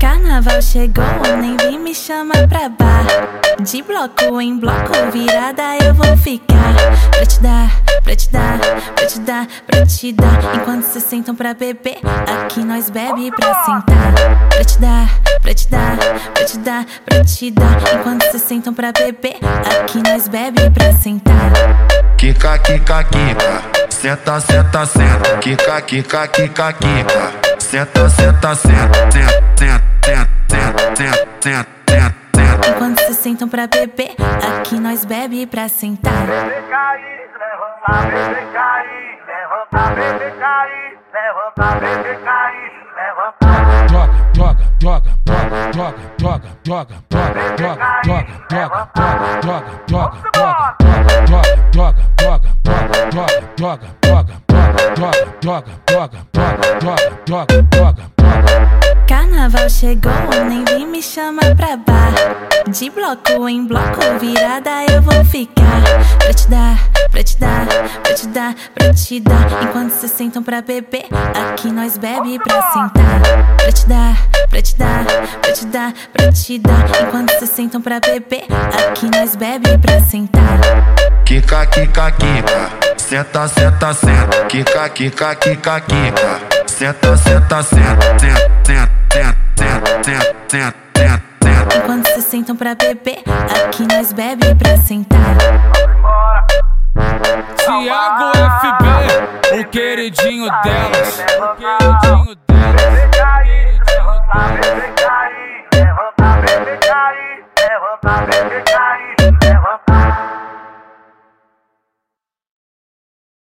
Carnaval chegou, nem vem me chama pra bar. De bloco em bloco, virada eu vou ficar. Pra te dar, pra te dar, pra te dar, pra te dar. Enquanto se sentam pra beber, aqui nós bebe pra sentar. Pra te dar, pra te dar, pra te dar, pra te dar. Enquanto se sentam pra beber, aqui nós bebe pra sentar. Kika, kika, kika. Senta, senta, senta. Kika, kika, kika, kika. Senta, senta, senta. Senta, senta, senta, senta, senta, senta, senta. Enquanto se sentam pra beber, aqui nós bebe pra sentar. Bebê, cair, né, Ronaldo? Bebê, cair, né, Ronaldo? Bebê, cair, né, Ronaldo? Bebê, cair, né, Ronaldo? Joga, joga, joga, joga, joga, joga, joga, joga, joga, joga, joga, joga, joga, joga, joga, joga, joga, joga, joga, joga, joga, joga, joga, joga, joga, joga. Carnaval chegou, nem vem me chama pra bar. De bloco em bloco, virada eu vou ficar. Pra te dar, pra te dar, pra te dar, pra te dar. Enquanto se sentam pra beber, aqui nós bebe pra sentar. Pra te dar, pra te dar, pra te dar, pra te dar. Enquanto se sentam pra beber, aqui nós bebe pra sentar. Kika, kika, kika. Senta, senta, senta. Kika, kika, kika, kika. Senta, senta, senta. Senta, senta, senta, senta, senta, senta, senta. Enquanto se sentam pra beber, aqui nós bebe pra sentar. Thiago FB, o queridinho delas. O queridinho delas. Né, Ronaldo? Bebê,